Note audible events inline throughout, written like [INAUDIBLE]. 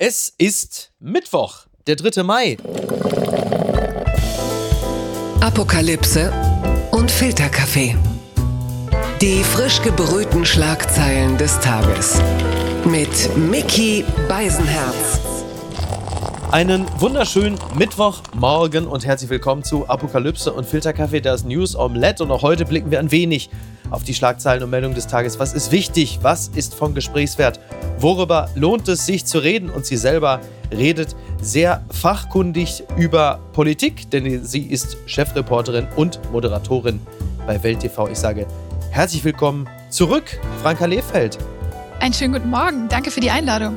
Es ist Mittwoch, der 3. Mai. Apokalypse und Filterkaffee. Die frisch gebrühten Schlagzeilen des Tages. Mit Mickey Beisenherz. Einen wunderschönen Mittwochmorgen und herzlich willkommen zu Apokalypse und Filterkaffee, das News Omelette. Und auch heute blicken wir ein wenig auf die Schlagzeilen und Meldungen des Tages. Was ist wichtig? Was ist von Gesprächswert? Worüber lohnt es sich zu reden? Und sie selber redet sehr fachkundig über Politik, denn sie ist Chefreporterin und Moderatorin bei Welt TV. Ich sage herzlich willkommen zurück, Franka Lehfeld. Einen schönen guten Morgen. Danke für die Einladung.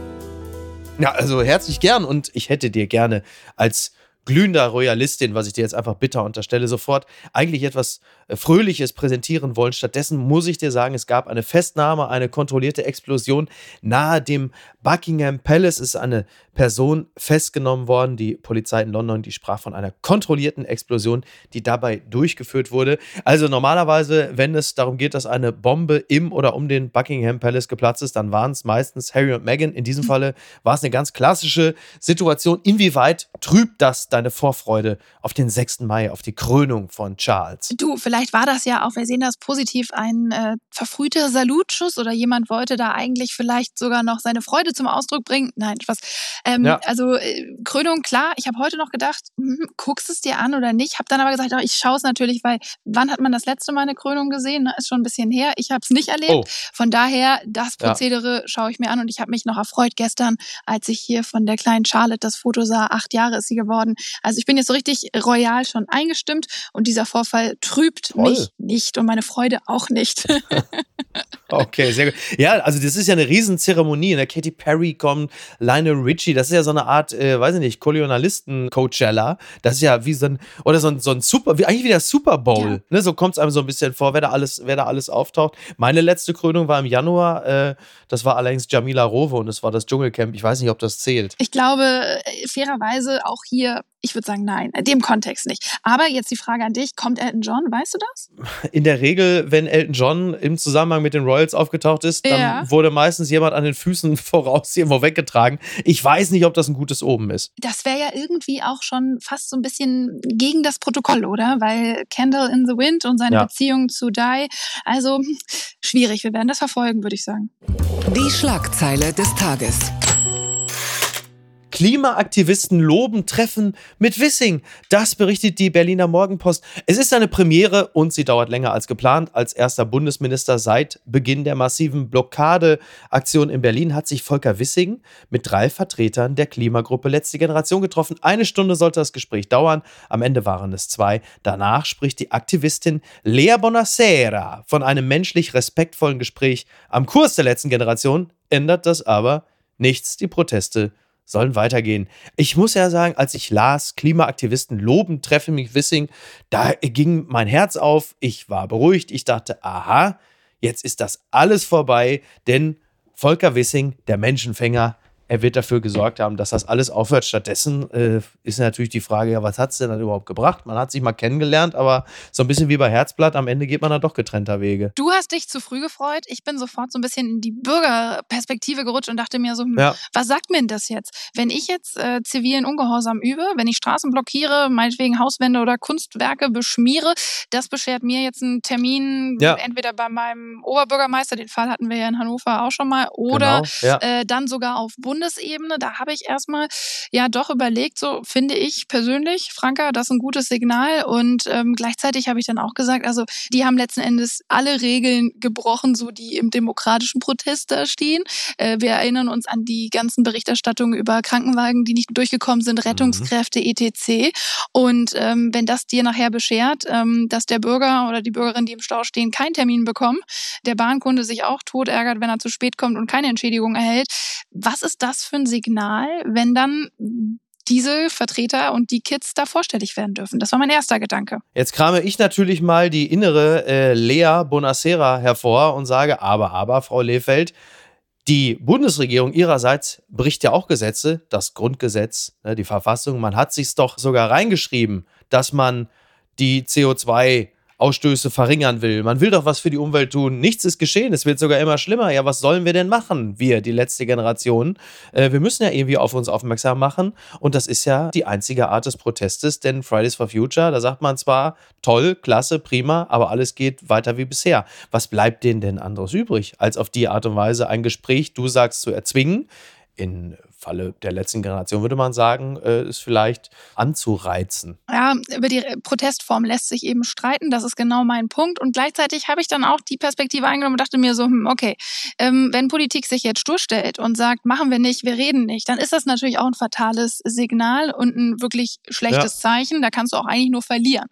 Ja, also herzlich gern und ich hätte dir gerne als glühender Royalistin, was ich dir jetzt einfach bitter unterstelle, sofort eigentlich etwas Fröhliches präsentieren wollen. Stattdessen muss ich dir sagen, es gab eine Festnahme, eine kontrollierte Explosion nahe dem Buckingham Palace. Es ist eine Person festgenommen worden. Die Polizei in London, die sprach von einer kontrollierten Explosion, die dabei durchgeführt wurde. Also normalerweise, wenn es darum geht, dass eine Bombe im oder um den Buckingham Palace geplatzt ist, dann waren es meistens Harry und Meghan. In diesem Falle war es eine ganz klassische Situation. Inwieweit trübt das deine Vorfreude auf den 6. Mai, auf die Krönung von Charles? Du, vielleicht war das ja auch, wir sehen das positiv, ein äh, verfrühter Salutschuss oder jemand wollte da eigentlich vielleicht sogar noch seine Freude zum Ausdruck bringen. Nein, Spaß. Ähm, ja. Also äh, Krönung, klar. Ich habe heute noch gedacht, hm, guckst es dir an oder nicht? Habe dann aber gesagt, oh, ich schaue es natürlich, weil wann hat man das letzte Mal eine Krönung gesehen? Ne? Ist schon ein bisschen her. Ich habe es nicht erlebt. Oh. Von daher, das Prozedere ja. schaue ich mir an und ich habe mich noch erfreut gestern, als ich hier von der kleinen Charlotte das Foto sah. Acht Jahre ist sie geworden. Also ich bin jetzt so richtig royal schon eingestimmt und dieser Vorfall trübt Toll. mich nicht und meine Freude auch nicht. [LAUGHS] okay, sehr gut. Ja, also das ist ja eine Riesenzeremonie. Ne? Katy Perry kommt, Lionel Richie, das ist ja so eine Art, äh, weiß ich nicht, Kolonialisten-Coachella. Das ist ja wie so ein, oder so ein, so ein Super, wie, eigentlich wie der Super Bowl. Ja. Ne? So kommt es einem so ein bisschen vor, wer da alles, wer da alles auftaucht. Meine letzte Krönung war im Januar, äh, das war allerdings Jamila Rowe und es war das Dschungelcamp. Ich weiß nicht, ob das zählt. Ich glaube, äh, fairerweise auch hier ich würde sagen, nein, in dem Kontext nicht. Aber jetzt die Frage an dich, kommt Elton John, weißt du das? In der Regel, wenn Elton John im Zusammenhang mit den Royals aufgetaucht ist, dann ja. wurde meistens jemand an den Füßen [LAUGHS] voraus irgendwo weggetragen. Ich weiß nicht, ob das ein gutes Oben ist. Das wäre ja irgendwie auch schon fast so ein bisschen gegen das Protokoll, oder? Weil Candle in the Wind und seine ja. Beziehung zu Di, also schwierig. Wir werden das verfolgen, würde ich sagen. Die Schlagzeile des Tages. Klimaaktivisten loben Treffen mit Wissing. Das berichtet die Berliner Morgenpost. Es ist eine Premiere und sie dauert länger als geplant. Als erster Bundesminister seit Beginn der massiven Blockadeaktion in Berlin hat sich Volker Wissing mit drei Vertretern der Klimagruppe Letzte Generation getroffen. Eine Stunde sollte das Gespräch dauern. Am Ende waren es zwei. Danach spricht die Aktivistin Lea Bonacera von einem menschlich respektvollen Gespräch am Kurs der letzten Generation. Ändert das aber nichts. Die Proteste sollen weitergehen. Ich muss ja sagen, als ich las, Klimaaktivisten loben, treffe mich Wissing, da ging mein Herz auf, ich war beruhigt, ich dachte, aha, jetzt ist das alles vorbei, denn Volker Wissing, der Menschenfänger, er wird dafür gesorgt haben, dass das alles aufhört. Stattdessen äh, ist natürlich die Frage, ja, was hat es denn dann überhaupt gebracht? Man hat sich mal kennengelernt, aber so ein bisschen wie bei Herzblatt, am Ende geht man dann doch getrennter Wege. Du hast dich zu früh gefreut. Ich bin sofort so ein bisschen in die Bürgerperspektive gerutscht und dachte mir so, hm, ja. was sagt mir denn das jetzt? Wenn ich jetzt äh, zivilen Ungehorsam übe, wenn ich Straßen blockiere, meinetwegen Hauswände oder Kunstwerke beschmiere, das beschert mir jetzt einen Termin, ja. entweder bei meinem Oberbürgermeister, den Fall hatten wir ja in Hannover auch schon mal, oder genau, ja. äh, dann sogar auf Bund Bundesebene, da habe ich erstmal ja doch überlegt, so finde ich persönlich, Franka, das ist ein gutes Signal. Und ähm, gleichzeitig habe ich dann auch gesagt, also die haben letzten Endes alle Regeln gebrochen, so die im demokratischen Protest da stehen. Äh, wir erinnern uns an die ganzen Berichterstattungen über Krankenwagen, die nicht durchgekommen sind, Rettungskräfte, mhm. etc. Und ähm, wenn das dir nachher beschert, ähm, dass der Bürger oder die Bürgerin, die im Stau stehen, keinen Termin bekommen, der Bahnkunde sich auch tot ärgert, wenn er zu spät kommt und keine Entschädigung erhält, was ist das für ein Signal, wenn dann diese Vertreter und die Kids da vorstellig werden dürfen. Das war mein erster Gedanke. Jetzt krame ich natürlich mal die innere äh, Lea Bonacera hervor und sage, aber, aber, Frau Lehfeld, die Bundesregierung ihrerseits bricht ja auch Gesetze, das Grundgesetz, ne, die Verfassung. Man hat sich doch sogar reingeschrieben, dass man die CO2 Ausstöße verringern will. Man will doch was für die Umwelt tun. Nichts ist geschehen. Es wird sogar immer schlimmer. Ja, was sollen wir denn machen? Wir, die letzte Generation. Äh, wir müssen ja irgendwie auf uns aufmerksam machen. Und das ist ja die einzige Art des Protestes, denn Fridays for Future, da sagt man zwar, toll, klasse, prima, aber alles geht weiter wie bisher. Was bleibt denen denn anderes übrig, als auf die Art und Weise ein Gespräch, du sagst, zu erzwingen? In Falle der letzten Generation würde man sagen, äh, ist vielleicht anzureizen. Ja, über die Protestform lässt sich eben streiten. Das ist genau mein Punkt. Und gleichzeitig habe ich dann auch die Perspektive eingenommen und dachte mir so, hm, okay, ähm, wenn Politik sich jetzt durchstellt und sagt, machen wir nicht, wir reden nicht, dann ist das natürlich auch ein fatales Signal und ein wirklich schlechtes ja. Zeichen. Da kannst du auch eigentlich nur verlieren.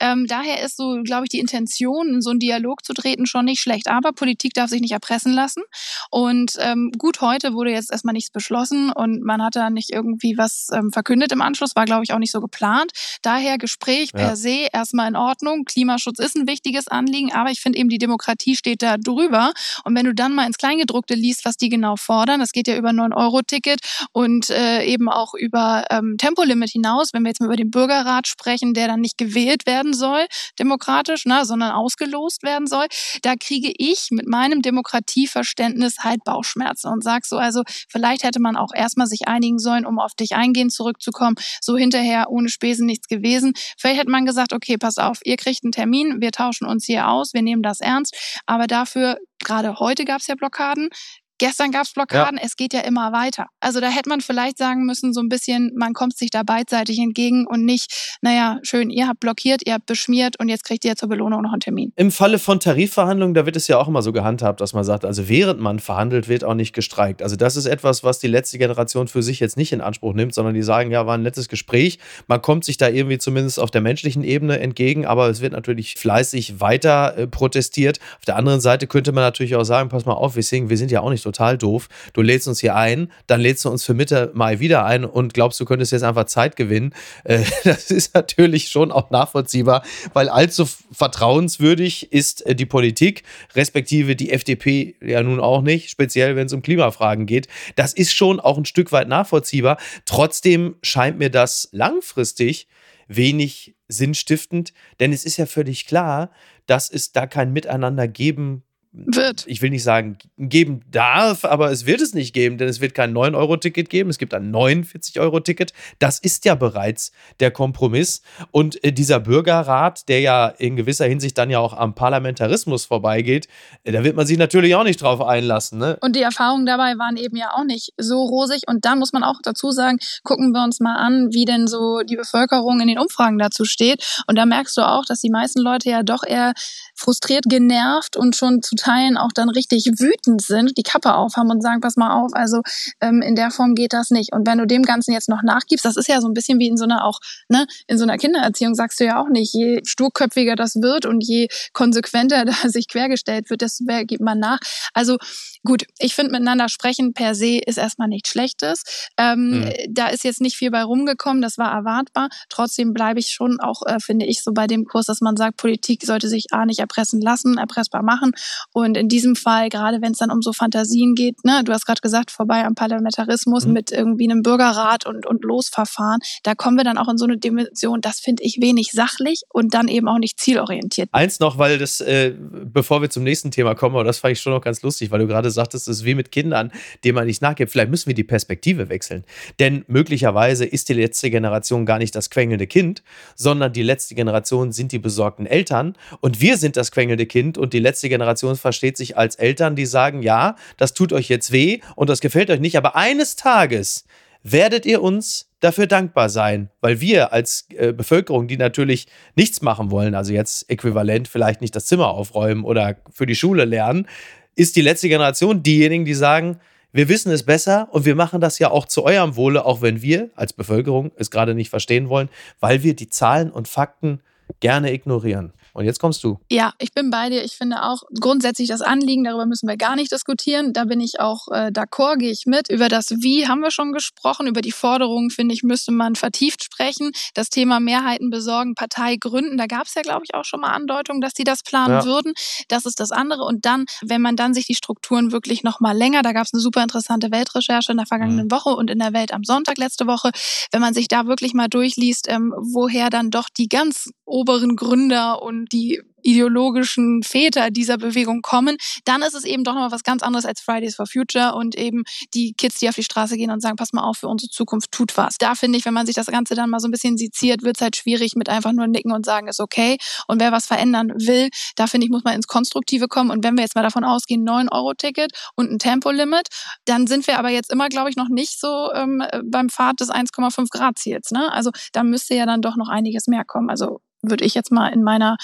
Ähm, daher ist so, glaube ich, die Intention, in so einen Dialog zu treten, schon nicht schlecht. Aber Politik darf sich nicht erpressen lassen. Und ähm, gut, heute wurde jetzt erstmal nichts beschlossen und man hat da nicht irgendwie was ähm, verkündet im Anschluss, war glaube ich auch nicht so geplant. Daher Gespräch ja. per se erstmal in Ordnung. Klimaschutz ist ein wichtiges Anliegen, aber ich finde eben die Demokratie steht da drüber. Und wenn du dann mal ins Kleingedruckte liest, was die genau fordern, das geht ja über 9-Euro-Ticket und äh, eben auch über ähm, Tempolimit hinaus, wenn wir jetzt mal über den Bürgerrat sprechen, der dann nicht gewählt werden soll, demokratisch, ne, sondern ausgelost werden soll, da kriege ich mit meinem Demokratieverständnis halt Bauchschmerzen und sag so, also vielleicht hätte man auch erstmal sich einigen sollen, um auf dich eingehen zurückzukommen. So hinterher ohne Spesen nichts gewesen. Vielleicht hätte man gesagt, okay, pass auf, ihr kriegt einen Termin, wir tauschen uns hier aus, wir nehmen das ernst. Aber dafür, gerade heute gab es ja Blockaden, Gestern gab es Blockaden, ja. es geht ja immer weiter. Also da hätte man vielleicht sagen müssen, so ein bisschen, man kommt sich da beidseitig entgegen und nicht, naja, schön, ihr habt blockiert, ihr habt beschmiert und jetzt kriegt ihr zur Belohnung noch einen Termin. Im Falle von Tarifverhandlungen, da wird es ja auch immer so gehandhabt, dass man sagt, also während man verhandelt, wird auch nicht gestreikt. Also das ist etwas, was die letzte Generation für sich jetzt nicht in Anspruch nimmt, sondern die sagen, ja, war ein nettes Gespräch. Man kommt sich da irgendwie zumindest auf der menschlichen Ebene entgegen, aber es wird natürlich fleißig weiter äh, protestiert. Auf der anderen Seite könnte man natürlich auch sagen, pass mal auf, wir sind ja auch nicht so total doof. Du lädst uns hier ein, dann lädst du uns für Mitte Mai wieder ein und glaubst, du könntest jetzt einfach Zeit gewinnen. Äh, [LAUGHS] das ist natürlich schon auch nachvollziehbar, weil allzu vertrauenswürdig ist äh, die Politik, respektive die FDP ja nun auch nicht, speziell wenn es um Klimafragen geht. Das ist schon auch ein Stück weit nachvollziehbar. Trotzdem scheint mir das langfristig wenig sinnstiftend, denn es ist ja völlig klar, dass es da kein Miteinander geben wird. Ich will nicht sagen, geben darf, aber es wird es nicht geben, denn es wird kein 9-Euro-Ticket geben, es gibt ein 49-Euro-Ticket. Das ist ja bereits der Kompromiss. Und äh, dieser Bürgerrat, der ja in gewisser Hinsicht dann ja auch am Parlamentarismus vorbeigeht, äh, da wird man sich natürlich auch nicht drauf einlassen. Ne? Und die Erfahrungen dabei waren eben ja auch nicht so rosig. Und da muss man auch dazu sagen, gucken wir uns mal an, wie denn so die Bevölkerung in den Umfragen dazu steht. Und da merkst du auch, dass die meisten Leute ja doch eher frustriert, genervt und schon zu Teilen auch dann richtig wütend sind, die Kappe aufhaben und sagen, pass mal auf, also ähm, in der Form geht das nicht. Und wenn du dem Ganzen jetzt noch nachgibst, das ist ja so ein bisschen wie in so einer auch, ne, in so einer Kindererziehung sagst du ja auch nicht, je sturköpfiger das wird und je konsequenter [LAUGHS] da sich quergestellt wird, desto mehr gibt man nach. Also Gut, ich finde, miteinander sprechen per se ist erstmal nichts Schlechtes. Ähm, mhm. Da ist jetzt nicht viel bei rumgekommen, das war erwartbar. Trotzdem bleibe ich schon auch, äh, finde ich, so bei dem Kurs, dass man sagt, Politik sollte sich A nicht erpressen lassen, erpressbar machen. Und in diesem Fall, gerade wenn es dann um so Fantasien geht, ne, du hast gerade gesagt, vorbei am Parlamentarismus mhm. mit irgendwie einem Bürgerrat und, und Losverfahren, da kommen wir dann auch in so eine Dimension, das finde ich wenig sachlich und dann eben auch nicht zielorientiert. Eins noch, weil das, äh, bevor wir zum nächsten Thema kommen, aber das fand ich schon noch ganz lustig, weil du gerade sagtest, es ist wie mit Kindern, denen man nicht nachgibt. Vielleicht müssen wir die Perspektive wechseln. Denn möglicherweise ist die letzte Generation gar nicht das quengelnde Kind, sondern die letzte Generation sind die besorgten Eltern und wir sind das quengelnde Kind und die letzte Generation versteht sich als Eltern, die sagen, ja, das tut euch jetzt weh und das gefällt euch nicht, aber eines Tages werdet ihr uns dafür dankbar sein, weil wir als äh, Bevölkerung, die natürlich nichts machen wollen, also jetzt äquivalent vielleicht nicht das Zimmer aufräumen oder für die Schule lernen, ist die letzte Generation diejenigen, die sagen, wir wissen es besser und wir machen das ja auch zu eurem Wohle, auch wenn wir als Bevölkerung es gerade nicht verstehen wollen, weil wir die Zahlen und Fakten gerne ignorieren. Und jetzt kommst du. Ja, ich bin bei dir. Ich finde auch grundsätzlich das Anliegen, darüber müssen wir gar nicht diskutieren. Da bin ich auch äh, d'accord, gehe ich mit. Über das Wie haben wir schon gesprochen. Über die Forderungen, finde ich, müsste man vertieft sprechen. Das Thema Mehrheiten besorgen, Partei gründen. Da gab es ja, glaube ich, auch schon mal Andeutungen, dass die das planen ja. würden. Das ist das andere. Und dann, wenn man dann sich die Strukturen wirklich noch mal länger, da gab es eine super interessante Weltrecherche in der vergangenen mhm. Woche und in der Welt am Sonntag letzte Woche, wenn man sich da wirklich mal durchliest, ähm, woher dann doch die ganz oberen Gründer und die ideologischen Väter dieser Bewegung kommen, dann ist es eben doch nochmal was ganz anderes als Fridays for Future und eben die Kids, die auf die Straße gehen und sagen, pass mal auf, für unsere Zukunft tut was. Da finde ich, wenn man sich das Ganze dann mal so ein bisschen seziert, wird es halt schwierig mit einfach nur nicken und sagen, ist okay. Und wer was verändern will, da finde ich, muss man ins Konstruktive kommen. Und wenn wir jetzt mal davon ausgehen, 9-Euro-Ticket und ein Tempolimit, dann sind wir aber jetzt immer, glaube ich, noch nicht so ähm, beim Pfad des 1,5 Grad Ziels. Ne? Also da müsste ja dann doch noch einiges mehr kommen. Also würde ich jetzt mal in meiner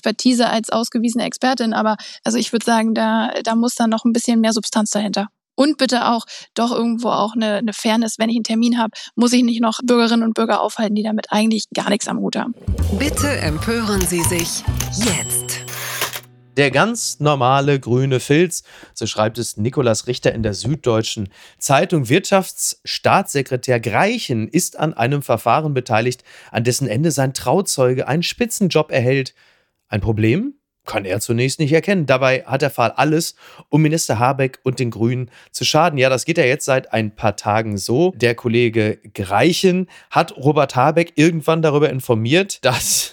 Nicht-Expertise als ausgewiesene Expertin, aber also ich würde sagen, da, da muss dann noch ein bisschen mehr Substanz dahinter. Und bitte auch doch irgendwo auch eine, eine Fairness, wenn ich einen Termin habe, muss ich nicht noch Bürgerinnen und Bürger aufhalten, die damit eigentlich gar nichts am Hut haben. Bitte empören Sie sich jetzt. Der ganz normale grüne Filz, so schreibt es Nikolaus Richter in der Süddeutschen Zeitung. Wirtschaftsstaatssekretär Greichen ist an einem Verfahren beteiligt, an dessen Ende sein Trauzeuge einen Spitzenjob erhält. Ein Problem? kann er zunächst nicht erkennen. Dabei hat der Fall alles, um Minister Habeck und den Grünen zu schaden. Ja, das geht ja jetzt seit ein paar Tagen so. Der Kollege Greichen hat Robert Habeck irgendwann darüber informiert, [LAUGHS] dass,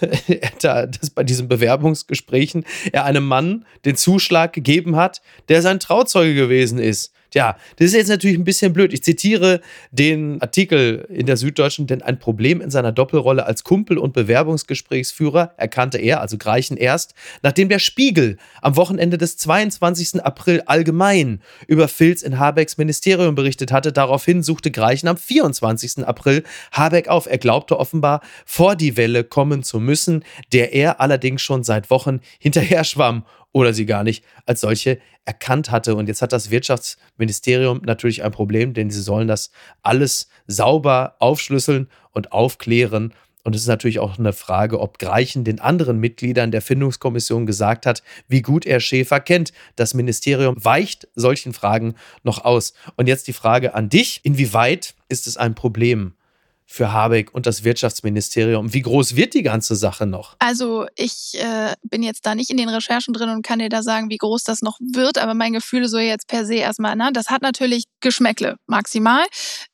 dass bei diesen Bewerbungsgesprächen er einem Mann den Zuschlag gegeben hat, der sein Trauzeuge gewesen ist. Tja, das ist jetzt natürlich ein bisschen blöd. Ich zitiere den Artikel in der Süddeutschen, denn ein Problem in seiner Doppelrolle als Kumpel und Bewerbungsgesprächsführer erkannte er, also Greichen erst, nachdem der Spiegel am Wochenende des 22. April allgemein über Filz in Habecks Ministerium berichtet hatte. Daraufhin suchte Greichen am 24. April Habeck auf. Er glaubte offenbar, vor die Welle kommen zu müssen, der er allerdings schon seit Wochen hinterher schwamm oder sie gar nicht als solche erkannt hatte. Und jetzt hat das Wirtschaftsministerium natürlich ein Problem, denn sie sollen das alles sauber aufschlüsseln und aufklären. Und es ist natürlich auch eine Frage, ob Greichen den anderen Mitgliedern der Findungskommission gesagt hat, wie gut er Schäfer kennt. Das Ministerium weicht solchen Fragen noch aus. Und jetzt die Frage an dich, inwieweit ist es ein Problem, für Habeck und das Wirtschaftsministerium. Wie groß wird die ganze Sache noch? Also ich äh, bin jetzt da nicht in den Recherchen drin und kann dir da sagen, wie groß das noch wird, aber mein Gefühl so jetzt per se erstmal, na, das hat natürlich Geschmäckle maximal.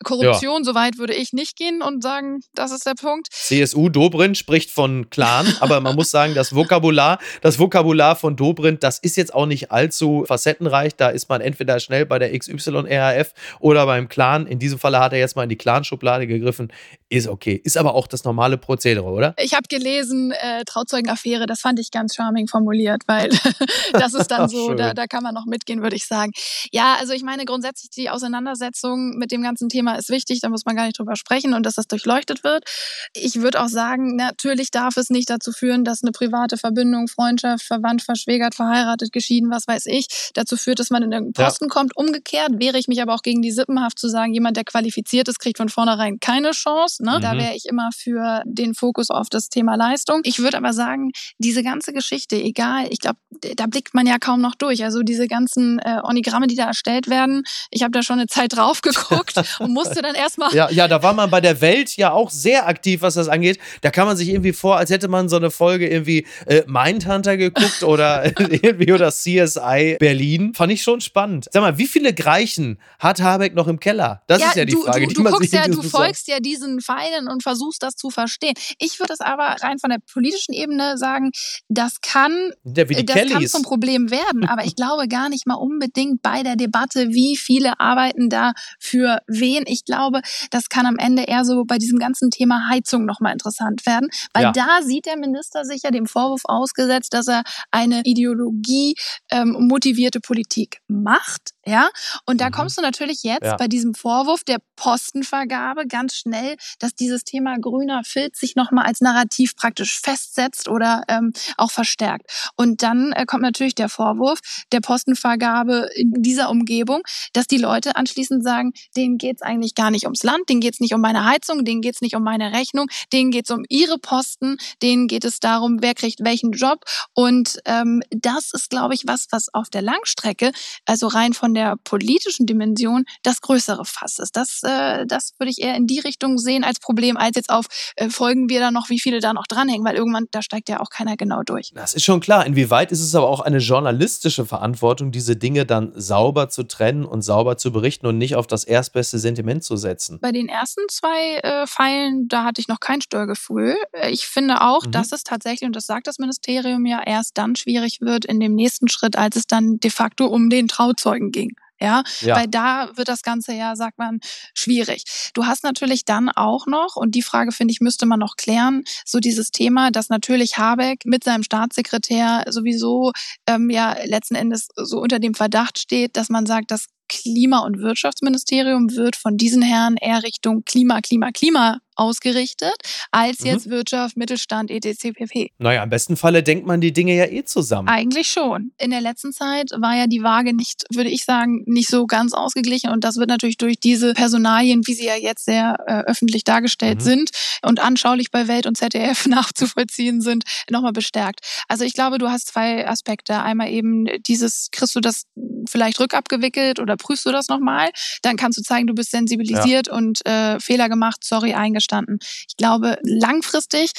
Korruption, ja. soweit würde ich nicht gehen und sagen, das ist der Punkt. CSU Dobrindt spricht von Clan, [LAUGHS] aber man muss sagen, das Vokabular, das Vokabular von Dobrindt, das ist jetzt auch nicht allzu facettenreich. Da ist man entweder schnell bei der XY-RAF oder beim Clan. In diesem Falle hat er jetzt mal in die Clan-Schublade gegriffen ist okay. Ist aber auch das normale Prozedere, oder? Ich habe gelesen, äh, Trauzeugenaffäre, das fand ich ganz charming formuliert, weil [LAUGHS] das ist dann [LAUGHS] so, da, da kann man noch mitgehen, würde ich sagen. Ja, also ich meine, grundsätzlich die Auseinandersetzung mit dem ganzen Thema ist wichtig, da muss man gar nicht drüber sprechen und dass das durchleuchtet wird. Ich würde auch sagen, natürlich darf es nicht dazu führen, dass eine private Verbindung, Freundschaft, verwandt, verschwägert, verheiratet, geschieden, was weiß ich, dazu führt, dass man in den Posten ja. kommt. Umgekehrt wehre ich mich aber auch gegen die Sippenhaft zu sagen, jemand, der qualifiziert ist, kriegt von vornherein keine Chance. Chance. Ne? Mhm. Da wäre ich immer für den Fokus auf das Thema Leistung. Ich würde aber sagen, diese ganze Geschichte, egal, ich glaube, da blickt man ja kaum noch durch. Also diese ganzen äh, Onigramme, die da erstellt werden, ich habe da schon eine Zeit drauf [LAUGHS] geguckt und musste dann erstmal. Ja, ja, da war man bei der Welt ja auch sehr aktiv, was das angeht. Da kann man sich irgendwie vor, als hätte man so eine Folge irgendwie äh, Mindhunter geguckt oder [LAUGHS] irgendwie oder CSI Berlin. Fand ich schon spannend. Sag mal, wie viele Greichen hat Habeck noch im Keller? Das ja, ist ja die du, Frage. Du, die du, man guckst ja, du folgst ja diesen Pfeilen und versuchst das zu verstehen. Ich würde es aber rein von der politischen Ebene sagen, das kann, ja, das kann zum Problem werden. Aber ich glaube gar nicht mal unbedingt bei der Debatte, wie viele arbeiten da für wen. Ich glaube, das kann am Ende eher so bei diesem ganzen Thema Heizung nochmal interessant werden, weil ja. da sieht der Minister sich ja dem Vorwurf ausgesetzt, dass er eine Ideologie ähm, motivierte Politik macht. Ja, und da mhm. kommst du natürlich jetzt ja. bei diesem Vorwurf der Postenvergabe ganz schnell, dass dieses Thema grüner Filz sich nochmal als Narrativ praktisch festsetzt oder ähm, auch verstärkt. Und dann äh, kommt natürlich der Vorwurf der Postenvergabe in dieser Umgebung, dass die Leute anschließend sagen, denen geht's eigentlich gar nicht ums Land, denen geht's nicht um meine Heizung, denen geht's nicht um meine Rechnung, denen geht's um ihre Posten, denen geht es darum, wer kriegt welchen Job. Und ähm, das ist, glaube ich, was, was auf der Langstrecke, also rein von der politischen Dimension, das größere Fass ist. Das, äh, das würde ich eher in die Richtung sehen als Problem, als jetzt auf, äh, folgen wir da noch, wie viele da noch dranhängen, weil irgendwann, da steigt ja auch keiner genau durch. Das ist schon klar. Inwieweit ist es aber auch eine journalistische Verantwortung, diese Dinge dann sauber zu trennen und sauber zu berichten und nicht auf das erstbeste Sentiment zu setzen? Bei den ersten zwei äh, Pfeilen, da hatte ich noch kein Störgefühl. Äh, ich finde auch, mhm. dass es tatsächlich, und das sagt das Ministerium ja, erst dann schwierig wird in dem nächsten Schritt, als es dann de facto um den Trauzeugen ging. Ja? ja, weil da wird das Ganze ja, sagt man, schwierig. Du hast natürlich dann auch noch, und die Frage finde ich, müsste man noch klären, so dieses Thema, dass natürlich Habeck mit seinem Staatssekretär sowieso ähm, ja letzten Endes so unter dem Verdacht steht, dass man sagt, das Klima- und Wirtschaftsministerium wird von diesen Herren eher Richtung Klima, Klima, Klima ausgerichtet, als mhm. jetzt Wirtschaft, Mittelstand, etc. pp. Naja, im besten Falle denkt man die Dinge ja eh zusammen. Eigentlich schon. In der letzten Zeit war ja die Waage nicht, würde ich sagen, nicht so ganz ausgeglichen und das wird natürlich durch diese Personalien, wie sie ja jetzt sehr äh, öffentlich dargestellt mhm. sind und anschaulich bei Welt und ZDF [LAUGHS] nachzuvollziehen sind, nochmal bestärkt. Also ich glaube, du hast zwei Aspekte. Einmal eben dieses, kriegst du das vielleicht rückabgewickelt oder prüfst du das nochmal? Dann kannst du zeigen, du bist sensibilisiert ja. und äh, Fehler gemacht, sorry, eingeschränkt verstanden. Ich glaube, langfristig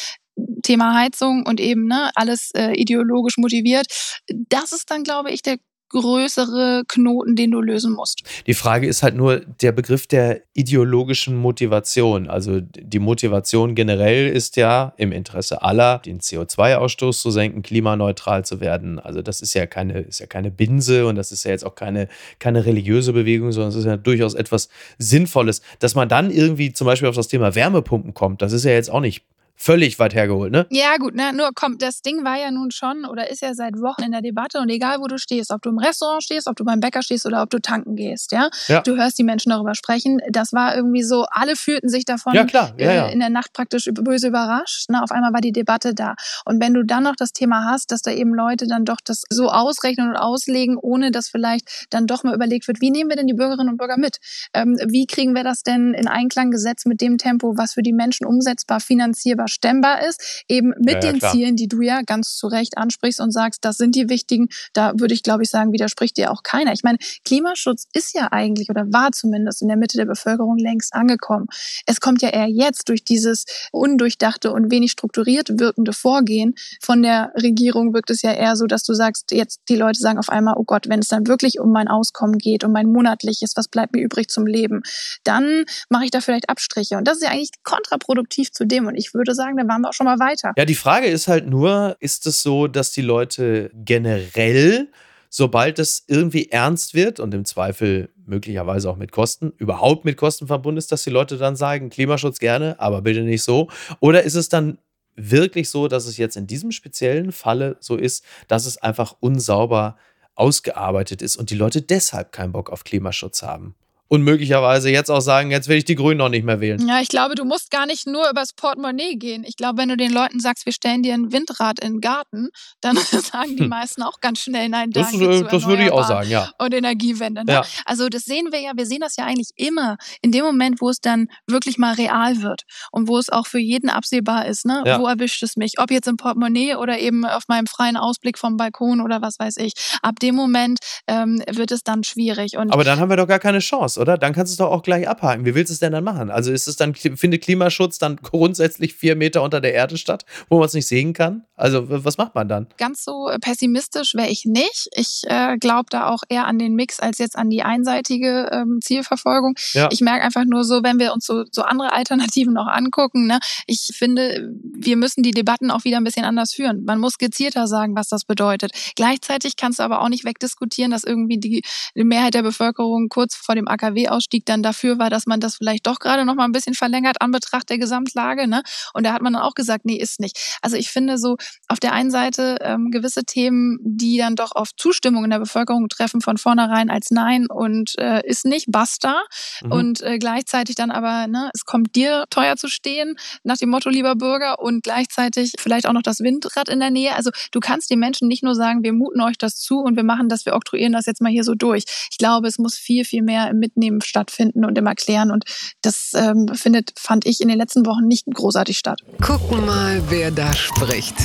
Thema Heizung und eben ne, alles äh, ideologisch motiviert. Das ist dann, glaube ich, der größere Knoten, den du lösen musst. Die Frage ist halt nur der Begriff der ideologischen Motivation. Also die Motivation generell ist ja im Interesse aller, den CO2-Ausstoß zu senken, klimaneutral zu werden. Also das ist ja keine, ist ja keine Binse und das ist ja jetzt auch keine, keine religiöse Bewegung, sondern es ist ja durchaus etwas Sinnvolles. Dass man dann irgendwie zum Beispiel auf das Thema Wärmepumpen kommt, das ist ja jetzt auch nicht völlig weit hergeholt, ne? Ja, gut, ne? Nur komm, das Ding war ja nun schon oder ist ja seit Wochen in der Debatte und egal wo du stehst, ob du im Restaurant stehst, ob du beim Bäcker stehst oder ob du tanken gehst, ja? ja. Du hörst die Menschen darüber sprechen. Das war irgendwie so, alle fühlten sich davon ja, klar. Ja, ja. Äh, in der Nacht praktisch böse überrascht. Ne? Auf einmal war die Debatte da. Und wenn du dann noch das Thema hast, dass da eben Leute dann doch das so ausrechnen und auslegen, ohne dass vielleicht dann doch mal überlegt wird, wie nehmen wir denn die Bürgerinnen und Bürger mit? Ähm, wie kriegen wir das denn in Einklang gesetzt mit dem Tempo, was für die Menschen umsetzbar, finanzierbar, stemmbar ist? eben mit ja, den klar. Zielen, die du ja ganz zu Recht ansprichst und sagst, das sind die wichtigen, da würde ich, glaube ich, sagen, widerspricht dir auch keiner. Ich meine, Klimaschutz ist ja eigentlich oder war zumindest in der Mitte der Bevölkerung längst angekommen. Es kommt ja eher jetzt durch dieses undurchdachte und wenig strukturiert wirkende Vorgehen von der Regierung wirkt es ja eher so, dass du sagst, jetzt die Leute sagen auf einmal, oh Gott, wenn es dann wirklich um mein Auskommen geht, um mein monatliches, was bleibt mir übrig zum Leben, dann mache ich da vielleicht Abstriche. Und das ist ja eigentlich kontraproduktiv zu dem. Und ich würde sagen, da waren wir auch schon mal weiter. Ja, die Frage ist halt nur, ist es so, dass die Leute generell, sobald es irgendwie ernst wird und im Zweifel möglicherweise auch mit Kosten, überhaupt mit Kosten verbunden ist, dass die Leute dann sagen, Klimaschutz gerne, aber bitte nicht so? Oder ist es dann wirklich so, dass es jetzt in diesem speziellen Falle so ist, dass es einfach unsauber ausgearbeitet ist und die Leute deshalb keinen Bock auf Klimaschutz haben? Und möglicherweise jetzt auch sagen, jetzt will ich die Grünen noch nicht mehr wählen. Ja, ich glaube, du musst gar nicht nur übers Portemonnaie gehen. Ich glaube, wenn du den Leuten sagst, wir stellen dir ein Windrad in den Garten, [LAUGHS] dann [LAUGHS] sagen die meisten auch ganz schnell Nein, danke. Das, äh, das würde ich auch sagen, ja. Und Energiewende. Ne? Ja. Also das sehen wir ja, wir sehen das ja eigentlich immer in dem Moment, wo es dann wirklich mal real wird und wo es auch für jeden absehbar ist. Ne? Ja. Wo erwischt es mich? Ob jetzt im Portemonnaie oder eben auf meinem freien Ausblick vom Balkon oder was weiß ich. Ab dem Moment ähm, wird es dann schwierig. Und Aber dann haben wir doch gar keine Chance oder? Dann kannst du es doch auch gleich abhaken. Wie willst du es denn dann machen? Also ist es dann, findet Klimaschutz dann grundsätzlich vier Meter unter der Erde statt, wo man es nicht sehen kann? Also was macht man dann? Ganz so äh, pessimistisch wäre ich nicht. Ich äh, glaube da auch eher an den Mix als jetzt an die einseitige ähm, Zielverfolgung. Ja. Ich merke einfach nur so, wenn wir uns so, so andere Alternativen noch angucken, ne, ich finde, wir müssen die Debatten auch wieder ein bisschen anders führen. Man muss gezielter sagen, was das bedeutet. Gleichzeitig kannst du aber auch nicht wegdiskutieren, dass irgendwie die, die Mehrheit der Bevölkerung kurz vor dem AKW-Ausstieg dann dafür war, dass man das vielleicht doch gerade noch mal ein bisschen verlängert an Betracht der Gesamtlage. Ne? Und da hat man dann auch gesagt, nee, ist nicht. Also ich finde so, auf der einen Seite ähm, gewisse Themen, die dann doch auf Zustimmung in der Bevölkerung treffen, von vornherein als Nein und äh, ist nicht, basta. Mhm. Und äh, gleichzeitig dann aber, ne, es kommt dir teuer zu stehen, nach dem Motto, lieber Bürger, und gleichzeitig vielleicht auch noch das Windrad in der Nähe. Also du kannst den Menschen nicht nur sagen, wir muten euch das zu und wir machen das, wir oktroyieren das jetzt mal hier so durch. Ich glaube, es muss viel, viel mehr im Mitnehmen stattfinden und im Erklären. Und das ähm, findet, fand ich in den letzten Wochen nicht großartig statt. Gucken mal, wer da spricht.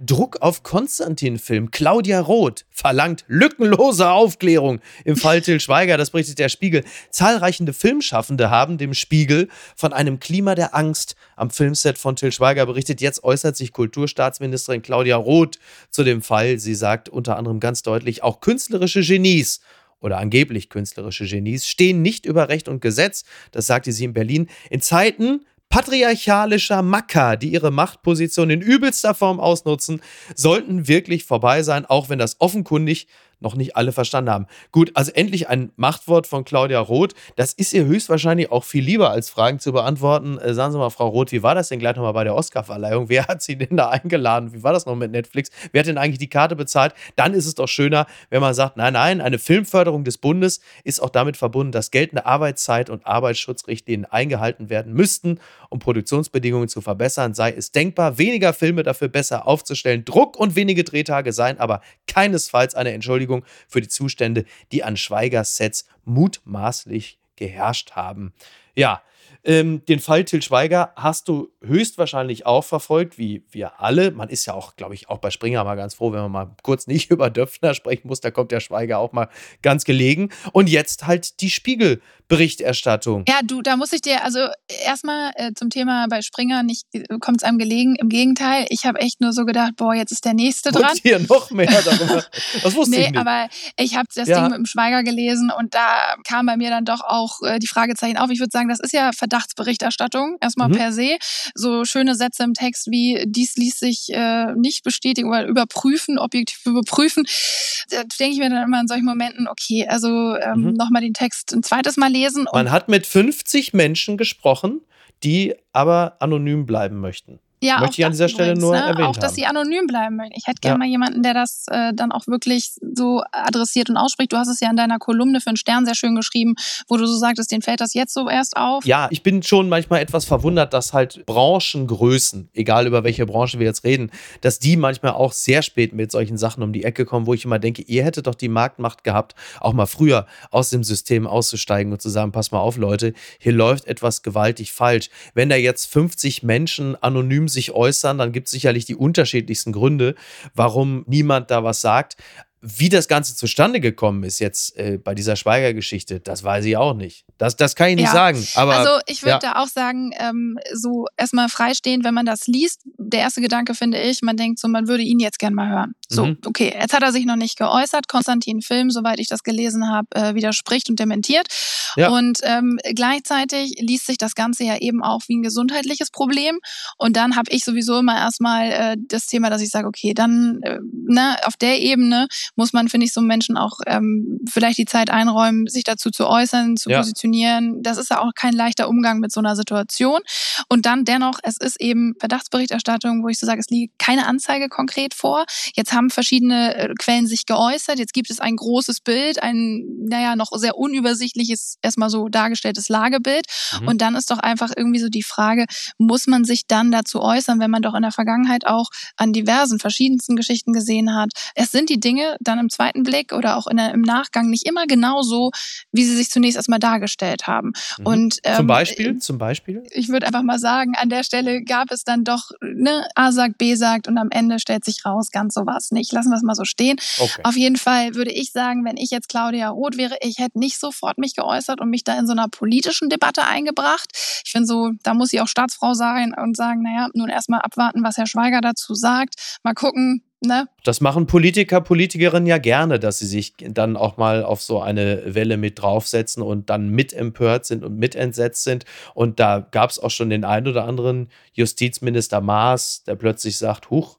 Druck auf Konstantin-Film. Claudia Roth verlangt lückenlose Aufklärung im Fall Till Schweiger. Das berichtet der Spiegel. Zahlreiche Filmschaffende haben dem Spiegel von einem Klima der Angst am Filmset von Till Schweiger berichtet. Jetzt äußert sich Kulturstaatsministerin Claudia Roth zu dem Fall. Sie sagt unter anderem ganz deutlich, auch künstlerische Genies oder angeblich künstlerische Genies stehen nicht über Recht und Gesetz. Das sagte sie in Berlin. In Zeiten patriarchalischer Macker, die ihre Machtposition in übelster Form ausnutzen, sollten wirklich vorbei sein, auch wenn das offenkundig noch nicht alle verstanden haben. Gut, also endlich ein Machtwort von Claudia Roth. Das ist ihr höchstwahrscheinlich auch viel lieber, als Fragen zu beantworten. Äh, sagen Sie mal, Frau Roth, wie war das denn gleich nochmal bei der Oscarverleihung? Wer hat Sie denn da eingeladen? Wie war das noch mit Netflix? Wer hat denn eigentlich die Karte bezahlt? Dann ist es doch schöner, wenn man sagt, nein, nein, eine Filmförderung des Bundes ist auch damit verbunden, dass geltende Arbeitszeit und Arbeitsschutzrichtlinien eingehalten werden müssten, um Produktionsbedingungen zu verbessern. Sei es denkbar, weniger Filme dafür besser aufzustellen. Druck und wenige Drehtage seien aber keinesfalls eine Entschuldigung Entschuldigung für die Zustände, die an Schweigers Sets mutmaßlich geherrscht haben. Ja, ähm, den Fall Till Schweiger hast du höchstwahrscheinlich auch verfolgt, wie wir alle. Man ist ja auch, glaube ich, auch bei Springer mal ganz froh, wenn man mal kurz nicht [LAUGHS] über Döpfner sprechen muss. Da kommt der Schweiger auch mal ganz gelegen. Und jetzt halt die Spiegel. Berichterstattung. Ja, du, da muss ich dir, also erstmal äh, zum Thema bei Springer nicht äh, kommt es einem gelegen. Im Gegenteil, ich habe echt nur so gedacht, boah, jetzt ist der nächste dran. Und hier noch mehr [LAUGHS] darüber. Das wusste nee, ich nicht. aber ich habe das ja. Ding mit dem Schweiger gelesen und da kam bei mir dann doch auch äh, die Fragezeichen auf. Ich würde sagen, das ist ja Verdachtsberichterstattung erstmal mhm. per se. So schöne Sätze im Text wie dies ließ sich äh, nicht bestätigen oder überprüfen, objektiv überprüfen. Da denke ich mir dann immer in solchen Momenten, okay, also ähm, mhm. nochmal den Text ein zweites Mal lesen. Man hat mit 50 Menschen gesprochen, die aber anonym bleiben möchten. Ja, Möchte ich an dieser Stelle übrigens, nur ne? erwähnen. Auch, dass sie anonym bleiben möchten. Ich hätte gerne ja. mal jemanden, der das äh, dann auch wirklich so adressiert und ausspricht. Du hast es ja in deiner Kolumne für den Stern sehr schön geschrieben, wo du so sagtest, denen fällt das jetzt so erst auf. Ja, ich bin schon manchmal etwas verwundert, dass halt Branchengrößen, egal über welche Branche wir jetzt reden, dass die manchmal auch sehr spät mit solchen Sachen um die Ecke kommen, wo ich immer denke, ihr hättet doch die Marktmacht gehabt, auch mal früher aus dem System auszusteigen und zu sagen, pass mal auf, Leute, hier läuft etwas gewaltig falsch. Wenn da jetzt 50 Menschen anonym sich äußern, dann gibt es sicherlich die unterschiedlichsten Gründe, warum niemand da was sagt. Wie das Ganze zustande gekommen ist jetzt äh, bei dieser Schweiger-Geschichte, das weiß ich auch nicht. Das, das kann ich nicht ja. sagen. Aber, also ich würde ja. da auch sagen, ähm, so erstmal freistehend, wenn man das liest, der erste Gedanke finde ich, man denkt so, man würde ihn jetzt gern mal hören. So, mhm. okay, jetzt hat er sich noch nicht geäußert. Konstantin Film, soweit ich das gelesen habe, äh, widerspricht und dementiert. Ja. Und ähm, gleichzeitig liest sich das Ganze ja eben auch wie ein gesundheitliches Problem. Und dann habe ich sowieso immer erstmal äh, das Thema, dass ich sage, okay, dann äh, ne, auf der Ebene muss man, finde ich, so Menschen auch ähm, vielleicht die Zeit einräumen, sich dazu zu äußern, zu ja. positionieren. Das ist ja auch kein leichter Umgang mit so einer Situation. Und dann dennoch, es ist eben Verdachtsberichterstattung, wo ich so sage, es liegt keine Anzeige konkret vor. Jetzt haben verschiedene äh, Quellen sich geäußert. Jetzt gibt es ein großes Bild, ein, naja, noch sehr unübersichtliches, erstmal so dargestelltes Lagebild. Mhm. Und dann ist doch einfach irgendwie so die Frage, muss man sich dann dazu äußern, wenn man doch in der Vergangenheit auch an diversen verschiedensten Geschichten gesehen hat. Es sind die Dinge dann im zweiten Blick oder auch der, im Nachgang nicht immer genau so, wie sie sich zunächst erstmal dargestellt haben. Mhm. Und, ähm, zum Beispiel, zum Beispiel? Ich würde einfach mal sagen, an der Stelle gab es dann doch, ne, A sagt, B sagt und am Ende stellt sich raus, ganz so es nicht. Lassen wir es mal so stehen. Okay. Auf jeden Fall würde ich sagen, wenn ich jetzt Claudia Roth wäre, ich hätte nicht sofort mich geäußert und mich da in so einer politischen Debatte eingebracht. Ich finde so, da muss sie auch Staatsfrau sein und sagen, naja, nun erstmal abwarten, was Herr Schweiger dazu sagt. Mal gucken, Ne? Das machen Politiker, Politikerinnen ja gerne, dass sie sich dann auch mal auf so eine Welle mit draufsetzen und dann mit empört sind und mit entsetzt sind. Und da gab es auch schon den einen oder anderen Justizminister Maas, der plötzlich sagt, huch,